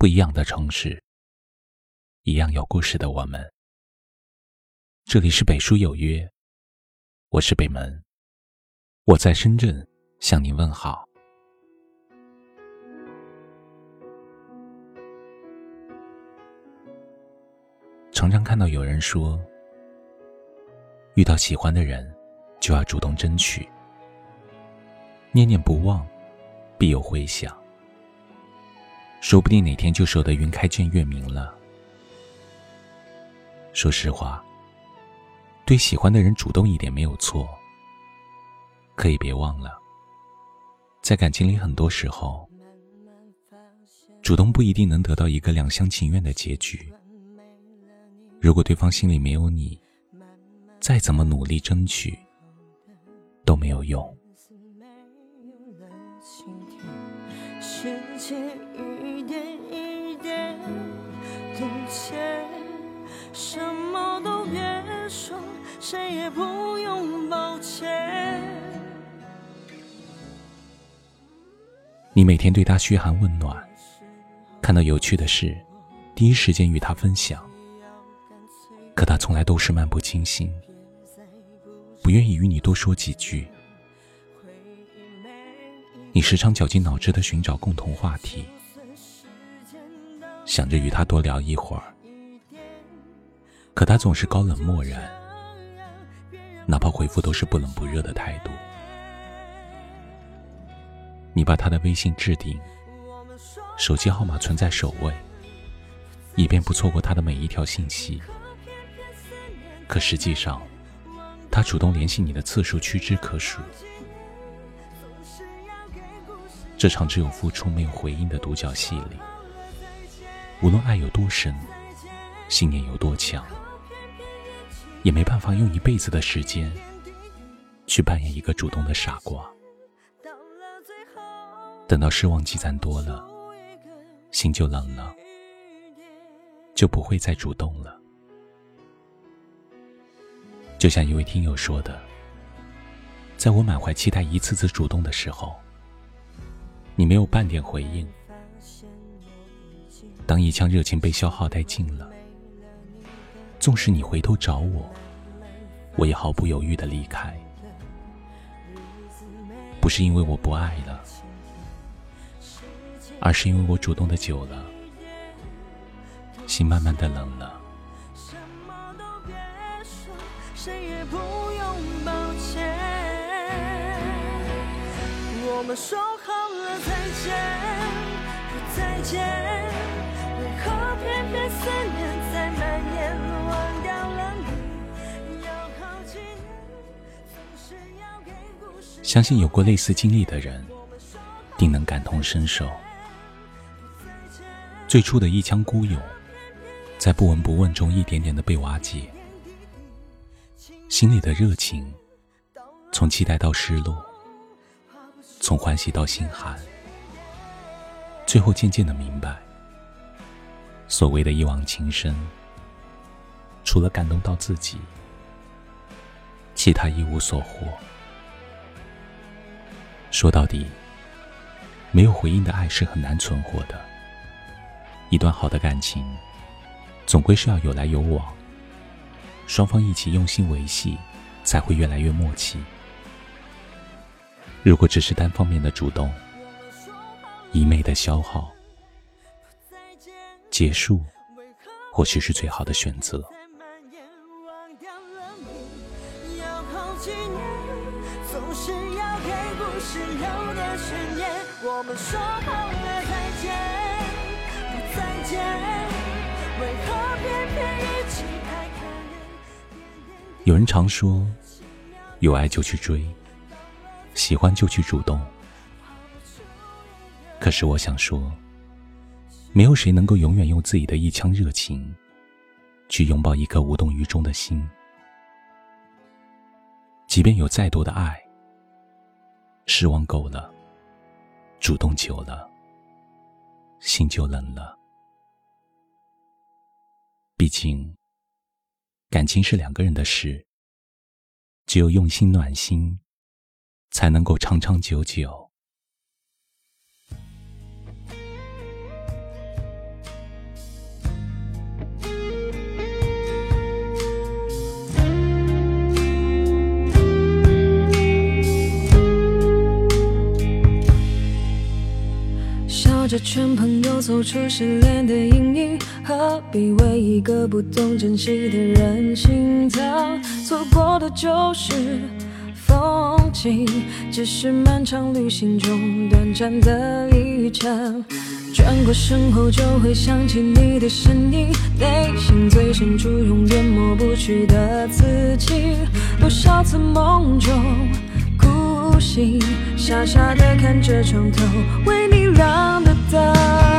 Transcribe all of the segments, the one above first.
不一样的城市，一样有故事的我们。这里是北书有约，我是北门，我在深圳向您问好。常常看到有人说，遇到喜欢的人，就要主动争取，念念不忘，必有回响。说不定哪天就守得云开见月明了。说实话，对喜欢的人主动一点没有错。可以别忘了，在感情里，很多时候，主动不一定能得到一个两厢情愿的结局。如果对方心里没有你，再怎么努力争取都没有用世界。点一点的钱什么都别说，谁也不用抱歉。你每天对他嘘寒问暖，看到有趣的事，第一时间与他分享。可他从来都是漫不经心，不愿意与你多说几句。你时常绞尽脑汁的寻找共同话题，想着与他多聊一会儿，可他总是高冷漠然，哪怕回复都是不冷不热的态度。你把他的微信置顶，手机号码存在首位，以便不错过他的每一条信息。可实际上，他主动联系你的次数屈指可数。这场只有付出没有回应的独角戏里，无论爱有多深，信念有多强，也没办法用一辈子的时间去扮演一个主动的傻瓜。等到失望积攒多了，心就冷了，就不会再主动了。就像一位听友说的，在我满怀期待一次次主动的时候，你没有半点回应；当一腔热情被消耗殆尽了，纵使你回头找我，我也毫不犹豫的离开。不是因为我不爱了，而是因为我主动的久了，心慢慢的冷了。谁也不用抱歉。我们说好了再见，不再见，相信有过类似经历的人，定能感同身受。最初的一腔孤勇，在不闻不问中一点点的被瓦解。心里的热情，从期待到失落，从欢喜到心寒，最后渐渐的明白，所谓的一往情深，除了感动到自己，其他一无所获。说到底，没有回应的爱是很难存活的。一段好的感情，总归是要有来有往。双方一起用心维系，才会越来越默契。如果只是单方面的主动，一昧的消耗，结束或许是最好的选择。好几年，总是要给故事留点悬念我们说好了再见，不再见，为何偏偏一起？有人常说，有爱就去追，喜欢就去主动。可是我想说，没有谁能够永远用自己的一腔热情，去拥抱一颗无动于衷的心。即便有再多的爱，失望够了，主动久了，心就冷了。毕竟。感情是两个人的事，只有用心暖心，才能够长长久久。着圈朋友走出失恋的阴影，何必为一个不懂珍惜的人心疼？错过的就是风景，只是漫长旅行中短暂的一程。转过身后就会想起你的身影，内心最深处永远抹不去的刺青。多少次梦中哭醒，傻傻的看着床头为你想得到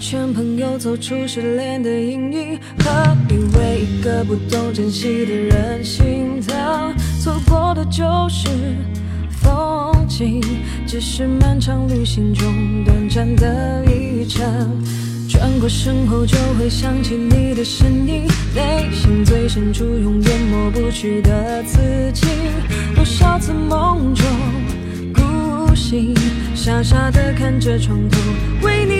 劝朋友走出失恋的阴影，何必为一个不懂珍惜的人心疼？错过的就是风景，只是漫长旅行中短暂的一程。转过身后就会想起你的身影，内心最深处永远抹不去的刺青。多少次梦中孤醒，傻傻的看着床头为你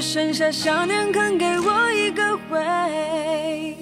只剩下想念肯给我一个回